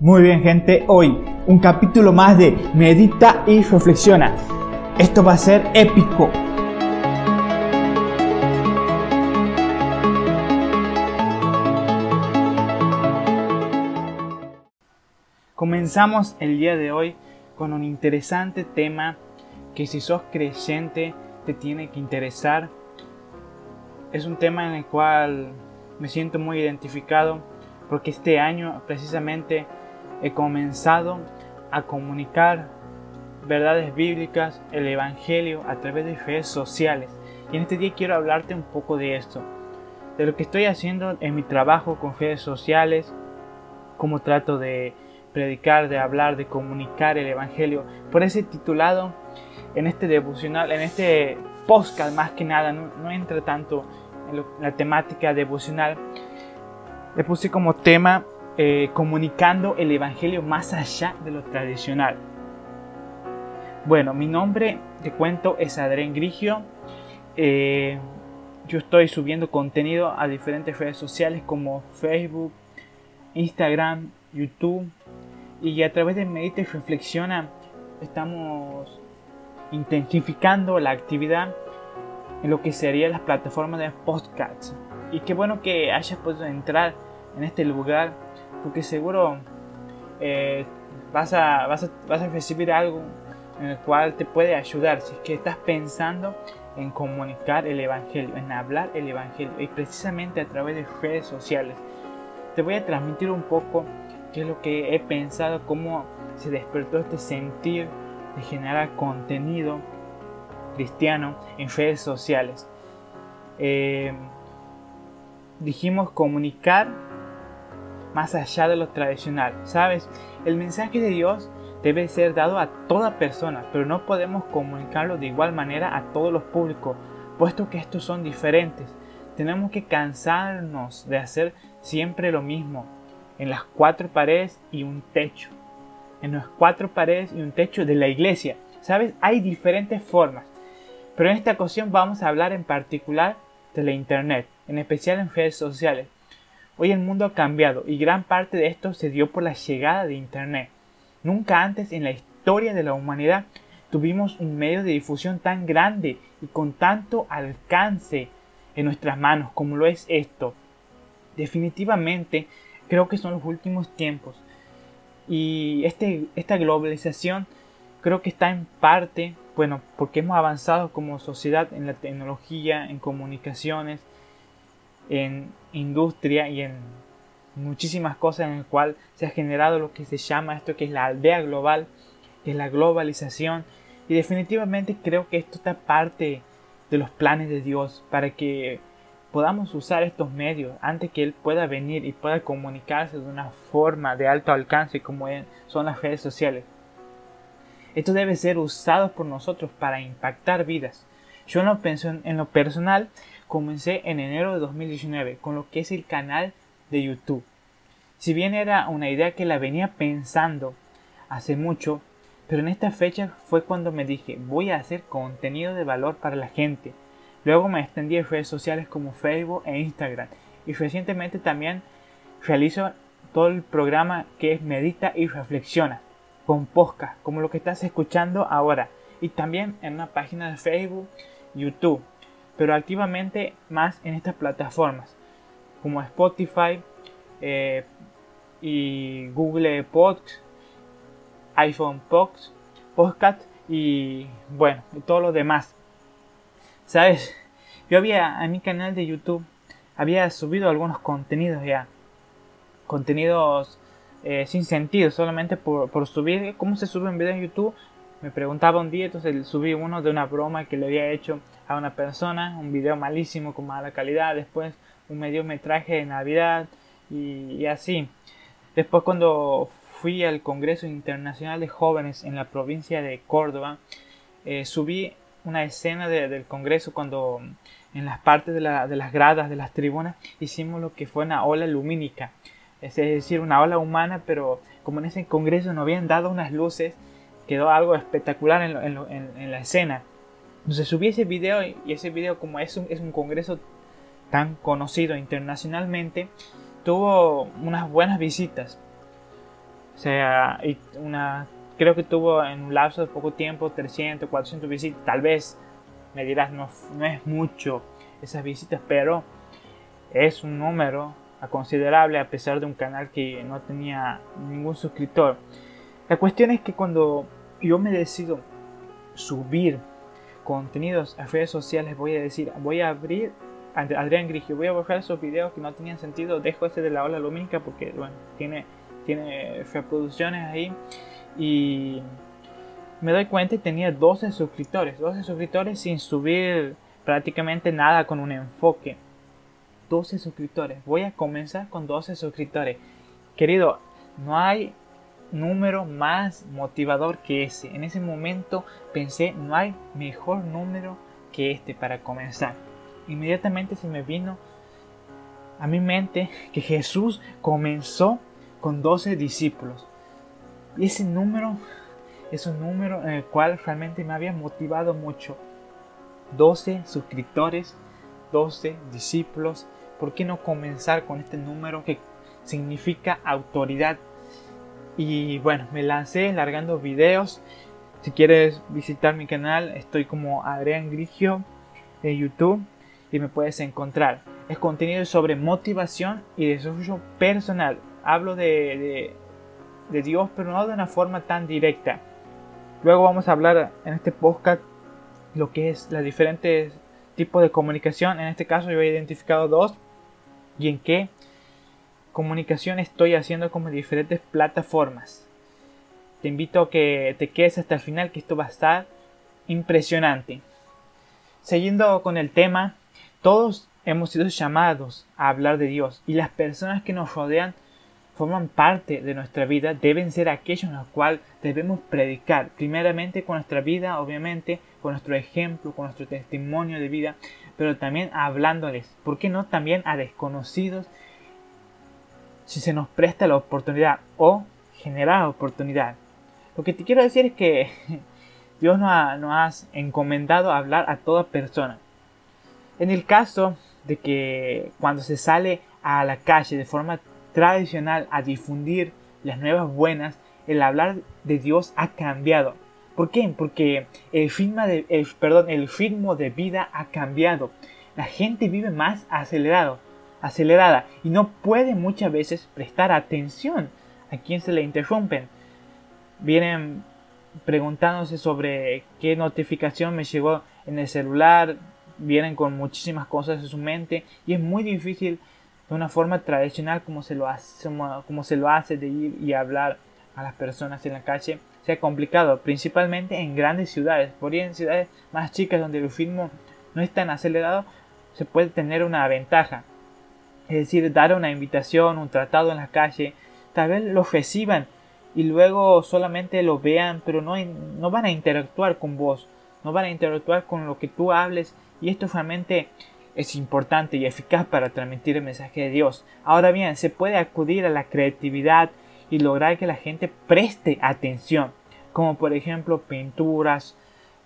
Muy bien gente, hoy un capítulo más de Medita y Reflexiona. Esto va a ser épico. Comenzamos el día de hoy con un interesante tema que si sos creyente te tiene que interesar. Es un tema en el cual me siento muy identificado porque este año precisamente he comenzado a comunicar verdades bíblicas, el Evangelio a través de redes sociales. Y en este día quiero hablarte un poco de esto, de lo que estoy haciendo en mi trabajo con redes sociales, cómo trato de predicar, de hablar, de comunicar el Evangelio. Por ese titulado, en este devocional, en este podcast más que nada, no, entra tanto en, la temática devocional, le puse como tema eh, comunicando el Evangelio más allá de lo tradicional. Bueno, mi nombre, te cuento, es Adrián Grigio. Eh, yo estoy subiendo contenido a diferentes redes sociales como Facebook, Instagram, YouTube. Y a través de Medita y Reflexiona estamos intensificando la actividad en lo que serían las plataformas de podcasts. Y qué bueno que hayas podido entrar en este lugar porque seguro eh, vas, a, vas, a, vas a recibir algo en el cual te puede ayudar si es que estás pensando en comunicar el Evangelio, en hablar el Evangelio y precisamente a través de redes sociales. Te voy a transmitir un poco qué es lo que he pensado, cómo se despertó este sentir de generar contenido cristiano en redes sociales. Eh, dijimos comunicar más allá de lo tradicional. ¿Sabes? El mensaje de Dios debe ser dado a toda persona, pero no podemos comunicarlo de igual manera a todos los públicos, puesto que estos son diferentes. Tenemos que cansarnos de hacer siempre lo mismo, en las cuatro paredes y un techo. En las cuatro paredes y un techo de la iglesia. ¿Sabes? Hay diferentes formas. Pero en esta ocasión vamos a hablar en particular de la Internet, en especial en redes sociales. Hoy el mundo ha cambiado y gran parte de esto se dio por la llegada de Internet. Nunca antes en la historia de la humanidad tuvimos un medio de difusión tan grande y con tanto alcance en nuestras manos como lo es esto. Definitivamente creo que son los últimos tiempos y este, esta globalización creo que está en parte, bueno, porque hemos avanzado como sociedad en la tecnología, en comunicaciones, en industria y en muchísimas cosas en el cual se ha generado lo que se llama esto que es la aldea global, que es la globalización y definitivamente creo que esto está parte de los planes de Dios para que podamos usar estos medios antes que Él pueda venir y pueda comunicarse de una forma de alto alcance como son las redes sociales. Esto debe ser usado por nosotros para impactar vidas. Yo no pienso en lo personal comencé en enero de 2019 con lo que es el canal de YouTube. Si bien era una idea que la venía pensando hace mucho, pero en esta fecha fue cuando me dije voy a hacer contenido de valor para la gente. Luego me extendí en redes sociales como Facebook e Instagram y recientemente también realizo todo el programa que es Medita y Reflexiona con podcast como lo que estás escuchando ahora y también en una página de Facebook, YouTube pero activamente más en estas plataformas como Spotify eh, y Google Podcast, iPhone Podcast, Podcast y bueno, todo lo demás. ¿Sabes? Yo había en mi canal de YouTube había subido algunos contenidos ya. Contenidos eh, sin sentido, solamente por, por subir. ¿Cómo se sube un video en YouTube? Me preguntaba un día, entonces subí uno de una broma que le había hecho a una persona, un video malísimo con mala calidad, después un mediometraje de Navidad y, así. Después cuando fui al Congreso Internacional de Jóvenes en la provincia de Córdoba, eh, subí una escena del Congreso cuando en las partes de, de, las gradas de las tribunas hicimos lo que fue una ola lumínica, es decir, una ola humana, pero como en ese Congreso nos habían dado unas luces, quedó algo espectacular en la escena. Entonces subí ese video y ese video como es un, es un congreso tan conocido internacionalmente, tuvo unas buenas visitas. O sea, una, creo que tuvo en un lapso de poco tiempo 300, 400 visitas. Tal vez me dirás, no es mucho esas visitas, pero es un número considerable a pesar de un canal que no tenía ningún suscriptor. La cuestión es que cuando yo me decido subir contenidos a redes sociales, voy a decir, voy a abrir Adrián Grigio, voy a borrar esos videos que no tenían sentido, dejo ese de la ola lumínica porque bueno, tiene, tiene reproducciones ahí y me doy cuenta y tenía 12 suscriptores, 12 suscriptores sin subir prácticamente nada con un enfoque. 12 suscriptores. Voy a comenzar con 12 suscriptores. Querido, no hay número más motivador que ese. En ese momento pensé, no hay mejor número que este para comenzar. Inmediatamente se me vino a mi mente que Jesús comenzó con 12 discípulos. Y ese número es un número en el cual realmente me había motivado mucho. 12 suscriptores, 12 discípulos. ¿Por qué no comenzar con este número que significa autoridad? Y bueno, me lancé largando videos. Si quieres visitar mi canal, estoy como Adrián Grigio en YouTube y me puedes encontrar. Es contenido sobre motivación y desarrollo personal. Hablo de, de Dios, pero no de una forma tan directa. Luego vamos a hablar en este podcast lo que es los diferentes tipos de comunicación. En este caso yo he identificado dos y en qué comunicación estoy haciendo como diferentes plataformas. Te invito a que te quedes hasta el final que esto va a estar impresionante. Siguiendo con el tema, todos hemos sido llamados a hablar de Dios y las personas que nos rodean forman parte de nuestra vida deben ser aquellos en los cuales debemos predicar, primeramente con nuestra vida, obviamente, con nuestro ejemplo, con nuestro testimonio de vida, pero también hablándoles, ¿por qué no también a desconocidos si se nos presta la oportunidad o generar oportunidad? Lo que te quiero decir es que Dios nos ha, nos ha encomendado hablar a toda persona. En el caso de que cuando se sale a la calle de forma tradicional a difundir las nuevas buenas, el hablar de Dios ha cambiado. ¿Por qué? Porque el ritmo de, perdón, el ritmo de vida ha cambiado. La gente vive más acelerado, acelerada y no puede muchas veces prestar atención a quien se le interrumpen. Vienen preguntándose sobre qué notificación me llegó en el celular, vienen con muchísimas cosas en su mente y es muy difícil de una forma tradicional como se lo hace, como se lo hace de ir y hablar a las personas en la calle sea complicado, principalmente en grandes ciudades. Por ahí en ciudades más chicas donde el ritmo no es tan acelerado, se puede tener una ventaja. Es decir, dar una invitación, un tratado en la calle, tal vez lo reciban y luego solamente lo vean, pero no, no van a interactuar con vos, no van a interactuar con lo que tú hables y esto realmente es importante y eficaz para transmitir el mensaje de Dios. Ahora bien, se puede acudir a la creatividad y lograr que la gente preste atención, como por ejemplo pinturas,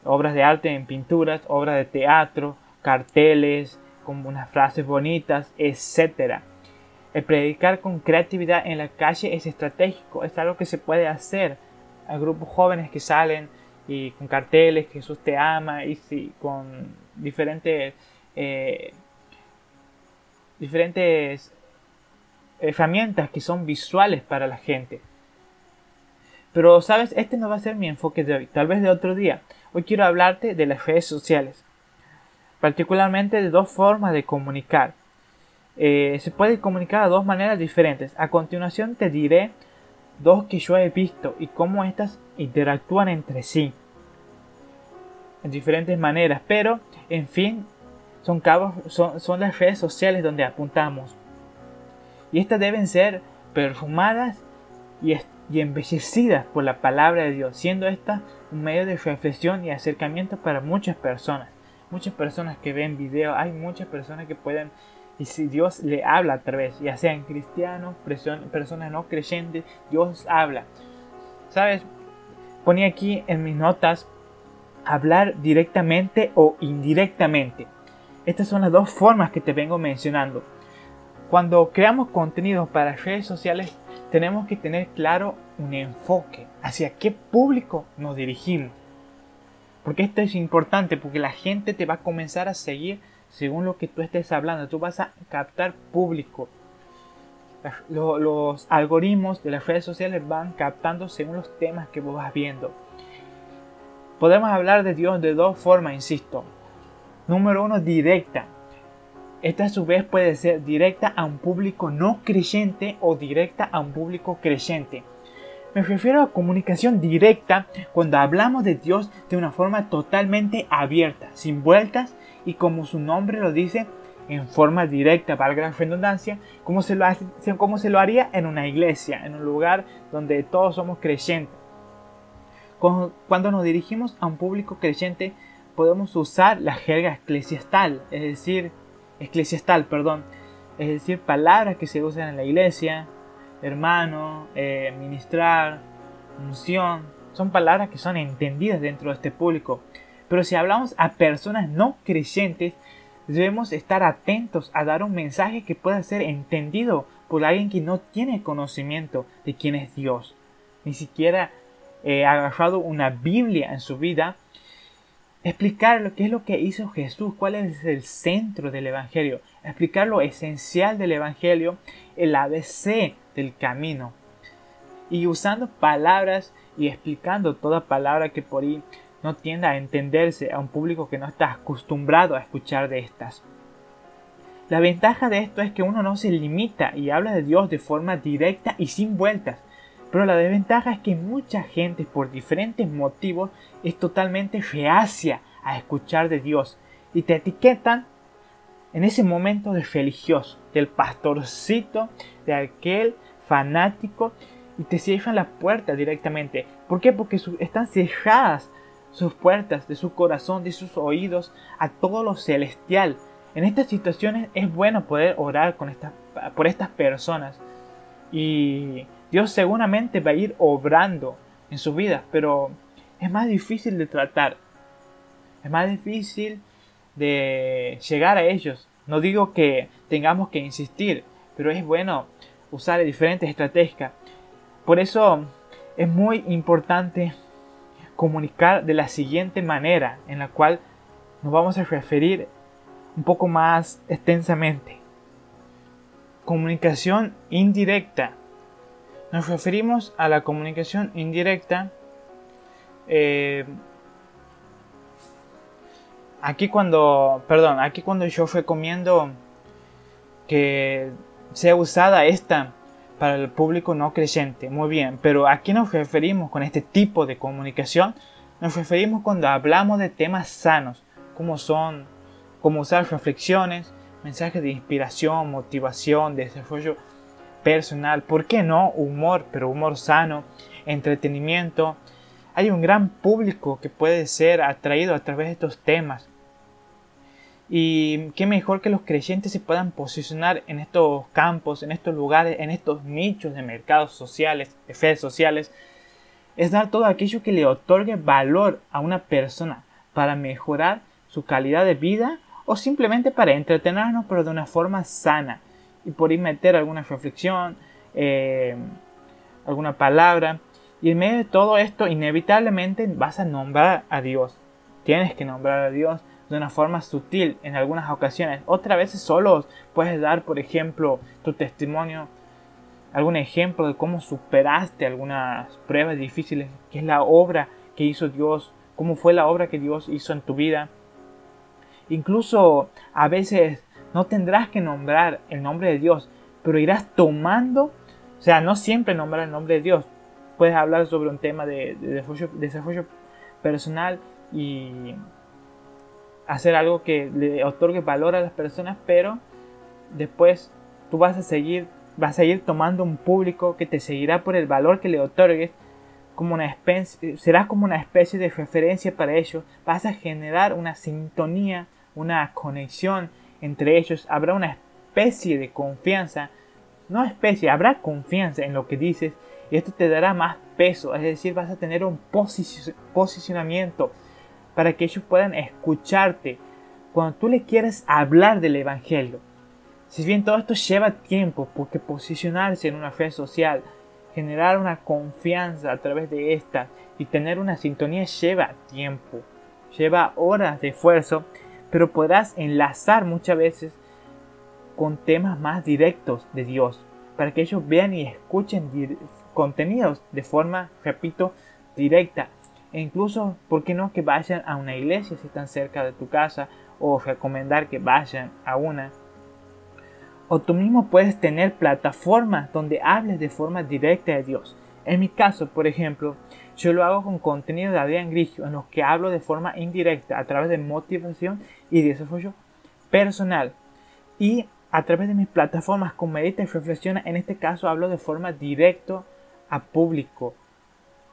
obras de arte en pinturas, obras de teatro, carteles, con unas frases bonitas, etc. El predicar con creatividad en la calle es estratégico, es algo que se puede hacer. Hay grupos jóvenes que salen y con carteles, Jesús te ama, y con diferentes eh, diferentes herramientas que son visuales para la gente. Pero, ¿sabes? Este no va a ser mi enfoque de hoy, tal vez de otro día. Hoy quiero hablarte de las redes sociales, particularmente de dos formas de comunicar. Eh, se puede comunicar de dos maneras diferentes. A continuación te diré dos que yo he visto y cómo estas interactúan entre sí en diferentes maneras, pero en fin, son, cabos, son, las redes sociales donde apuntamos. Y estas deben ser perfumadas y, y embellecidas por la palabra de Dios, siendo esta un medio de reflexión y acercamiento para muchas personas. Muchas personas que ven videos, hay muchas personas que pueden, y si Dios le habla a través, ya sean cristianos, personas no creyentes, Dios habla. ¿Sabes? Ponía aquí en mis notas hablar directamente o indirectamente. Estas son las dos formas que te vengo mencionando. Cuando creamos contenido para redes sociales, tenemos que tener claro un enfoque hacia qué público nos dirigimos. Porque esto es importante, porque la gente te va a comenzar a seguir según lo que tú estés hablando. Tú vas a captar público. Los algoritmos de las redes sociales van captando según los temas que vos vas viendo. Podemos hablar de Dios de dos formas, insisto. Número uno, directa. Esta a su vez puede ser directa a un público no creyente o directa a un público creyente. Me refiero a comunicación directa cuando hablamos de Dios de una forma totalmente abierta, sin vueltas y como su nombre lo dice, en forma directa, para la redundancia, como se, lo como se lo haría en una iglesia, en un lugar donde todos somos creyentes. Cuando nos dirigimos a un público creyente, podemos usar la jerga eclesiastal, es decir, eclesiastal, perdón, es decir, palabras que se usan en la iglesia, hermano, eh, ministrar, unción, son palabras que son entendidas dentro de este público. Pero si hablamos a personas no creyentes, debemos estar atentos a dar un mensaje que pueda ser entendido por alguien que no tiene conocimiento de quién es Dios. Ni siquiera eh, ha agarrado una Biblia en su vida explicar lo que es lo que hizo Jesús, cuál es el centro del Evangelio, explicar lo esencial del Evangelio, el ABC del camino. Y usando palabras y explicando toda palabra que por ahí no tienda a entenderse a un público que no está acostumbrado a escuchar de estas. La ventaja de esto es que uno no se limita y habla de Dios de forma directa y sin vueltas, pero la desventaja es que mucha gente por diferentes motivos es totalmente reacia a escuchar de Dios y te etiquetan en ese momento de religioso, del pastorcito, de aquel fanático y te cierran la puerta directamente. ¿Por qué? Porque están cerradas sus puertas de su corazón, de sus oídos a todo lo celestial. En estas situaciones es bueno poder orar por estas personas y Dios seguramente va a ir obrando en su vida, pero es más difícil de tratar. Es más difícil de llegar a ellos. No digo que tengamos que insistir, pero es bueno usar diferentes estrategias. Por eso es muy importante comunicar de la siguiente manera, en la cual nos vamos a referir un poco más extensamente. Comunicación indirecta nos referimos a la comunicación indirecta. Eh, aquí cuando, perdón, aquí cuando yo recomiendo que sea usada esta para el público no creyente, muy bien, pero aquí nos referimos con este tipo de comunicación, nos referimos cuando hablamos de temas sanos, como son, como usar reflexiones, mensajes de inspiración, motivación, desarrollo personal, ¿por qué no? Humor, pero humor sano, entretenimiento. Hay un gran público que puede ser atraído a través de estos temas. Y qué mejor que los creyentes se puedan posicionar en estos campos, en estos lugares, en estos nichos de mercados sociales, de redes sociales, es dar todo aquello que le otorgue valor a una persona para mejorar su calidad de vida o simplemente para entretenernos pero de una forma sana y por ahí meter alguna reflexión, eh, alguna palabra. Y en medio de todo esto, inevitablemente vas a nombrar a Dios. Tienes que nombrar a Dios de una forma sutil en algunas ocasiones. Otras veces solo puedes dar, por ejemplo, tu testimonio, algún ejemplo de cómo superaste algunas pruebas difíciles, que es la obra que hizo Dios, cómo fue la obra que Dios hizo en tu vida. Incluso a veces no tendrás que nombrar el nombre de Dios, pero irás tomando, o sea, no siempre nombrar el nombre de Dios. Puedes hablar sobre un tema de, desarrollo, personal y hacer algo que le otorgue valor a las personas, pero después tú vas a seguir, vas a ir tomando un público que te seguirá por el valor que le otorgues, como una especie, serás como una especie de referencia para ellos, vas a generar una sintonía, una conexión entre ellos. Habrá una especie de confianza, no especie, habrá confianza en lo que dices y esto te dará más peso, es decir, vas a tener un posicionamiento para que ellos puedan escucharte cuando tú le quieres hablar del Evangelio. Si bien todo esto lleva tiempo, porque posicionarse en una red social generar una confianza a través de esta y tener una sintonía lleva tiempo, lleva horas de esfuerzo, pero podrás enlazar muchas veces con temas más directos de Dios, para que ellos vean y escuchen contenidos de forma, repito, directa. E incluso, ¿por qué no que vayan a una iglesia si están cerca de tu casa? O recomendar que vayan a una. O tú mismo puedes tener plataformas donde hables de forma directa de Dios. En mi caso, por ejemplo, yo lo hago con contenido de Adrián Grigio, en los que hablo de forma indirecta a través de motivación y desarrollo personal. Y a través de mis plataformas con Medita y Reflexiona, en este caso hablo de forma directa a público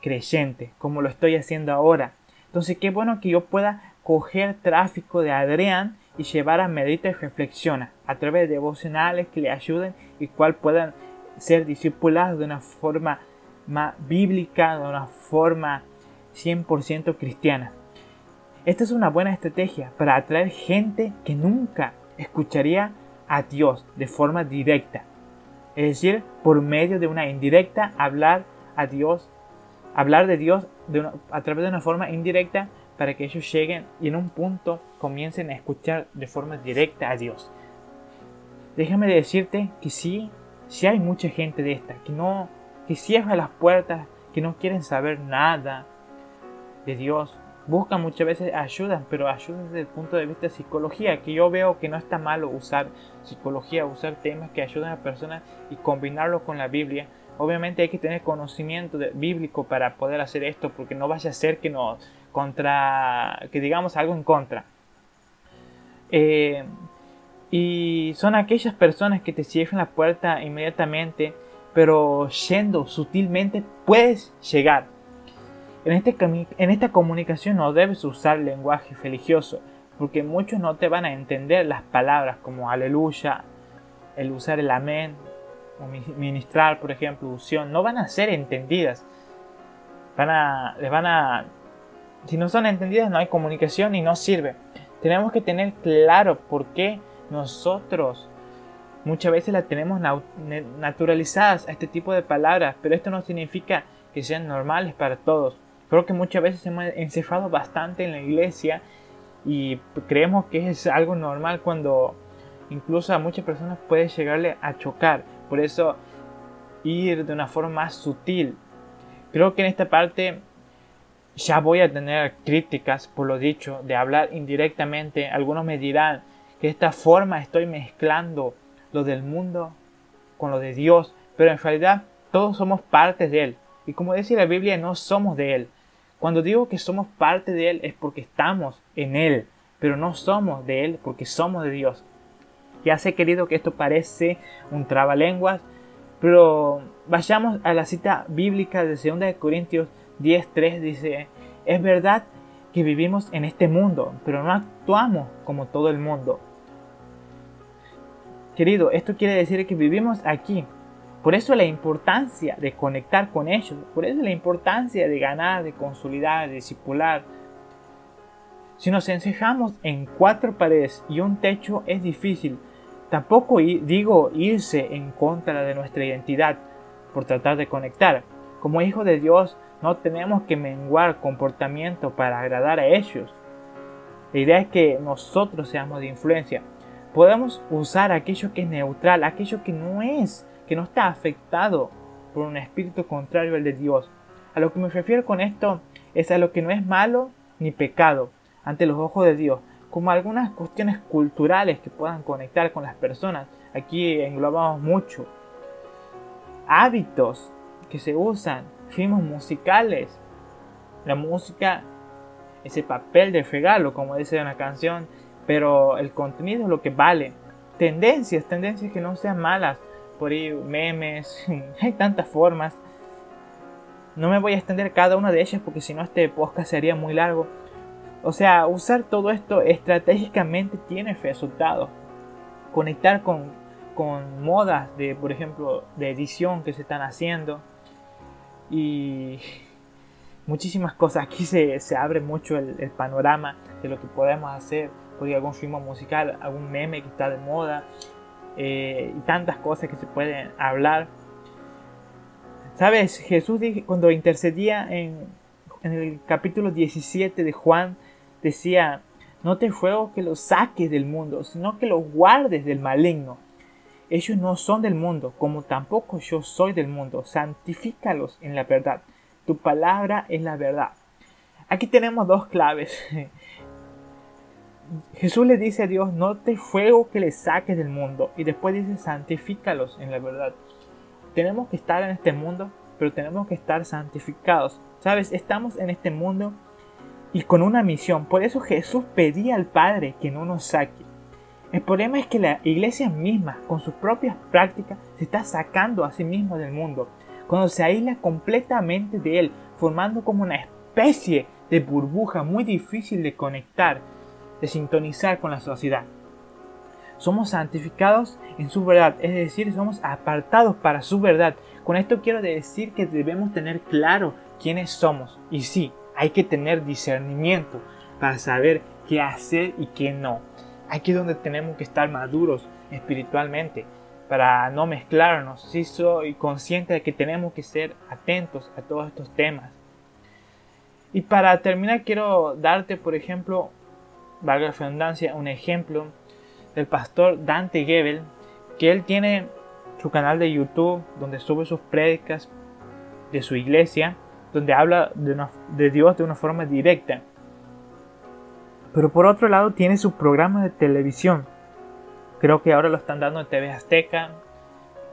creyente, como lo estoy haciendo ahora. Entonces, qué bueno que yo pueda coger tráfico de Adrián y llevar a Medita y Reflexiona a través de devocionales que le ayuden y cual puedan ser discipulados de una forma más bíblica, de una forma 100% cristiana. Esta es una buena estrategia para atraer gente que nunca escucharía a Dios de forma directa. Es decir, por medio de una indirecta, hablar a Dios, hablar de Dios a través de una forma indirecta para que ellos lleguen y en un punto comiencen a escuchar de forma directa a Dios. Déjame decirte que sí, sí hay mucha gente de esta, que no, que cierra las puertas, que no quieren saber nada de Dios, buscan muchas veces ayuda, pero ayuda desde el punto de vista de psicología, que yo veo que no está malo usar psicología, usar temas que ayudan a personas y combinarlo con la Biblia. Obviamente hay que tener conocimiento bíblico para poder hacer esto, porque no vaya a ser que nos contra, que digamos algo en contra. Eh, y son aquellas personas que te cierran la puerta inmediatamente, pero yendo sutilmente puedes llegar en, este en esta comunicación no debes usar lenguaje religioso, porque muchos no te van a entender las palabras como aleluya, el usar el amén, o ministrar, por ejemplo, unción, no van a ser entendidas. Van a, les van a, si no son entendidas no hay comunicación y no sirve. Tenemos que tener claro por qué nosotros muchas veces la tenemos naturalizadas a este tipo de palabras, pero esto no significa que sean normales para todos. Creo que muchas veces hemos encerrado bastante en la iglesia y creemos que es algo normal cuando incluso a muchas personas puede llegarle a chocar. Por eso ir de una forma más sutil. Creo que en esta parte ya voy a tener críticas por lo dicho, de hablar indirectamente. Algunos me dirán que de esta forma estoy mezclando lo del mundo con lo de Dios, pero en realidad todos somos partes de Él. Y como dice la Biblia, no somos de Él, cuando digo que somos parte de Él es porque estamos en Él, pero no somos de Él porque somos de Dios. Ya sé, querido, que esto parece un trabalenguas, pero vayamos a la cita bíblica de 2 Corintios 10:3 dice, es verdad que vivimos en este mundo, pero no actuamos como todo el mundo. Querido, esto quiere decir que vivimos aquí, por eso la importancia de conectar con ellos, por eso la importancia de ganar, de consolidar, de discipular. Si nos encejamos en cuatro paredes y un techo es difícil. Tampoco digo irse en contra de nuestra identidad por tratar de conectar. Como hijos de Dios no tenemos que menguar comportamiento para agradar a ellos. La idea es que nosotros seamos de influencia. Podemos usar aquello que es neutral, aquello que no es que no está afectado por un espíritu contrario al de Dios. A lo que me refiero con esto es a lo que no es malo ni pecado ante los ojos de Dios, como algunas cuestiones culturales que puedan conectar con las personas. Aquí englobamos mucho. Hábitos que se usan, ritmos musicales. La música, ese papel de regalo, como dice una canción, pero el contenido es lo que vale. Tendencias, tendencias que no sean malas, por ahí memes, hay tantas formas. No me voy a extender cada una de ellas porque si no este podcast sería muy largo. O sea, usar todo esto estratégicamente tiene resultados. Conectar con, con modas de, por ejemplo, de edición que se están haciendo. Y muchísimas cosas. Aquí se, se abre mucho el, panorama de lo que podemos hacer. Por algún film musical, algún meme que está de moda. Eh, y tantas cosas que se pueden hablar. ¿Sabes? Jesús cuando intercedía en, en el capítulo 17 de Juan, decía, no te ruego que los saques del mundo, sino que los guardes del maligno. Ellos no son del mundo, como tampoco yo soy del mundo. Santifícalos en la verdad. Tu palabra es la verdad. Aquí tenemos dos claves. Jesús le dice a Dios, no te ruego que le saques del mundo. Y después dice, santifícalos en la verdad. Tenemos que estar en este mundo, pero tenemos que estar santificados. Sabes, estamos en este mundo y con una misión. Por eso Jesús pedía al Padre que no nos saque. El problema es que la iglesia misma, con sus propias prácticas, se está sacando a sí misma del mundo. Cuando se aísla completamente de él, formando como una especie de burbuja muy difícil de conectar de sintonizar con la sociedad. Somos santificados en su verdad, es decir, somos apartados para su verdad. Con esto quiero decir que debemos tener claro quiénes somos. Y sí, hay que tener discernimiento para saber qué hacer y qué no. Aquí es donde tenemos que estar maduros espiritualmente para no mezclarnos. Sí soy consciente de que tenemos que ser atentos a todos estos temas. Y para terminar quiero darte, por ejemplo, valga la redundancia, un ejemplo del pastor Dante Gebel, que él tiene su canal de YouTube donde sube sus prédicas de su iglesia, donde habla de, Dios de una forma directa. Pero por otro lado tiene su programa de televisión. Creo que ahora lo están dando en TV Azteca.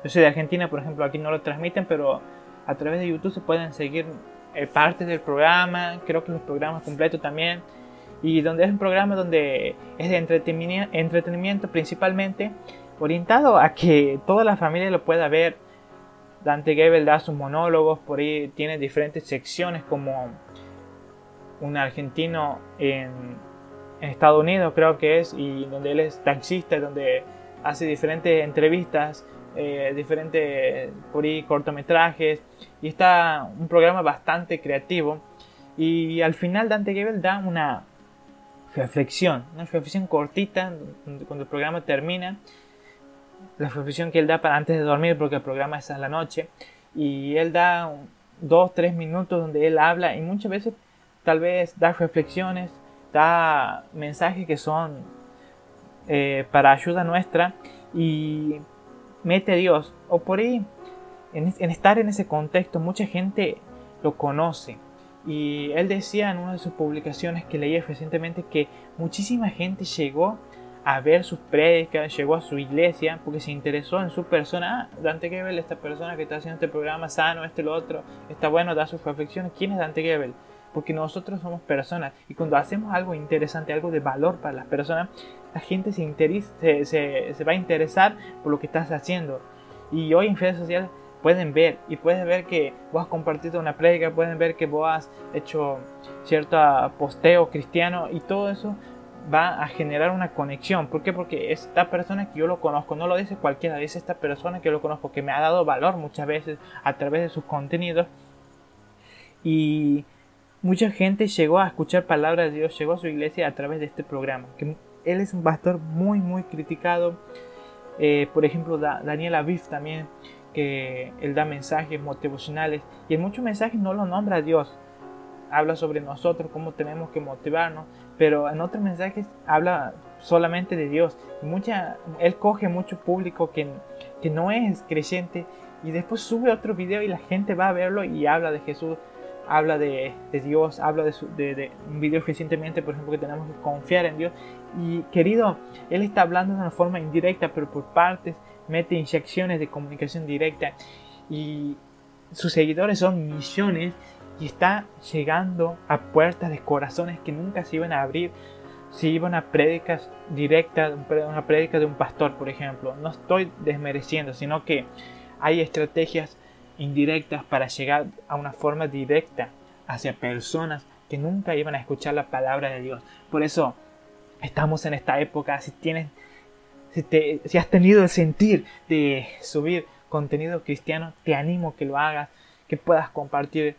Yo soy de Argentina, por ejemplo, aquí no lo transmiten, pero a través de YouTube se pueden seguir eh, partes del programa. Creo que los programas completos también y donde es un programa donde es de entretenimiento, principalmente orientado a que toda la familia lo pueda ver. Dante Gebel da sus monólogos, por ahí tiene diferentes secciones como un argentino en, Estados Unidos creo que es, y donde él es taxista, donde hace diferentes entrevistas, eh, diferentes por ahí cortometrajes, y está un programa bastante creativo. Y al final Dante Gebel da una, reflexión, una reflexión cortita cuando el programa termina, la reflexión que él da para antes de dormir porque el programa es a la noche y él da dos, tres minutos donde él habla y muchas veces tal vez da reflexiones, da mensajes que son eh, para ayuda nuestra y mete a Dios. O por ahí en estar en ese contexto mucha gente lo conoce. Y él decía en una de sus publicaciones que leía recientemente que muchísima gente llegó a ver sus prédicas, llegó a su iglesia porque se interesó en su persona. Ah, Dante Gebel, esta persona que está haciendo este programa sano, este lo otro, está bueno, da sus reflexiones. ¿Quién es Dante Gebel? Porque nosotros somos personas y cuando hacemos algo interesante, algo de valor para las personas, la gente se, se, se va a interesar por lo que estás haciendo. Y hoy en redes sociales pueden ver y puedes ver que vos has compartido una prédica, pueden ver que vos has hecho cierto posteo cristiano y todo eso va a generar una conexión. ¿Por qué? Porque esta persona que yo lo conozco, no lo dice cualquiera, dice esta persona que yo lo conozco, que me ha dado valor muchas veces a través de sus contenidos. Y mucha gente llegó a escuchar palabras de Dios, llegó a su iglesia a través de este programa. Que él es un pastor muy, muy criticado. Eh, por ejemplo, Daniel Aviv también que él da mensajes motivacionales y en muchos mensajes no lo nombra a Dios. Habla sobre nosotros, cómo tenemos que motivarnos, pero en otros mensajes habla solamente de Dios. mucha, él coge mucho público que, que no es creyente y después sube otro video y la gente va a verlo y habla de Jesús, habla de, de Dios, habla de, de, de, un video recientemente, por ejemplo, que tenemos que confiar en Dios. Y querido, él está hablando de una forma indirecta, pero por partes mete inyecciones de comunicación directa y sus seguidores son millones y está llegando a puertas de corazones que nunca se iban a abrir si iban a prédicas directas, una prédica de un pastor, por ejemplo. No estoy desmereciendo, sino que hay estrategias indirectas para llegar a una forma directa hacia personas que nunca iban a escuchar la palabra de Dios. Por eso estamos en esta época. Si tienes si, has tenido el sentir de subir contenido cristiano, te animo que lo hagas, que puedas compartir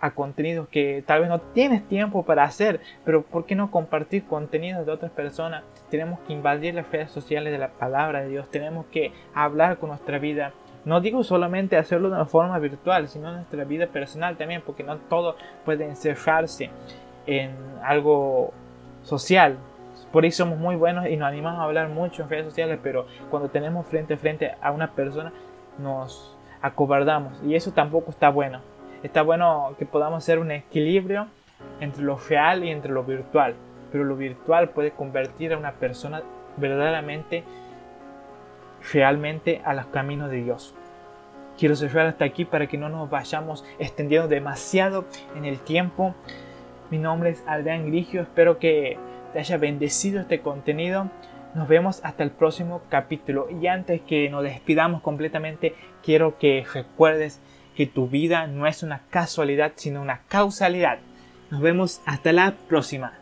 a contenidos que tal vez no tienes tiempo para hacer, pero ¿por qué no compartir contenidos de otras personas? Tenemos que invadir las redes sociales de la palabra de Dios, tenemos que hablar con nuestra vida No digo solamente hacerlo de una forma virtual, sino en nuestra vida personal también, porque no todo puede encerrarse en algo social. Por eso somos muy buenos y nos animamos a hablar mucho en redes sociales, pero cuando tenemos frente a frente a una persona nos acobardamos y eso tampoco está bueno. Está bueno que podamos hacer un equilibrio entre lo real y entre lo virtual, pero lo virtual puede convertir a una persona verdaderamente realmente a los caminos de Dios. Quiero cerrar hasta aquí para que no nos vayamos extendiendo demasiado en el tiempo. Mi nombre es Adrián Grigio, espero que te haya bendecido este contenido. Nos vemos hasta el próximo capítulo. Y antes que nos despidamos completamente, quiero que recuerdes que tu vida no es una casualidad, sino una causalidad. Nos vemos hasta la próxima.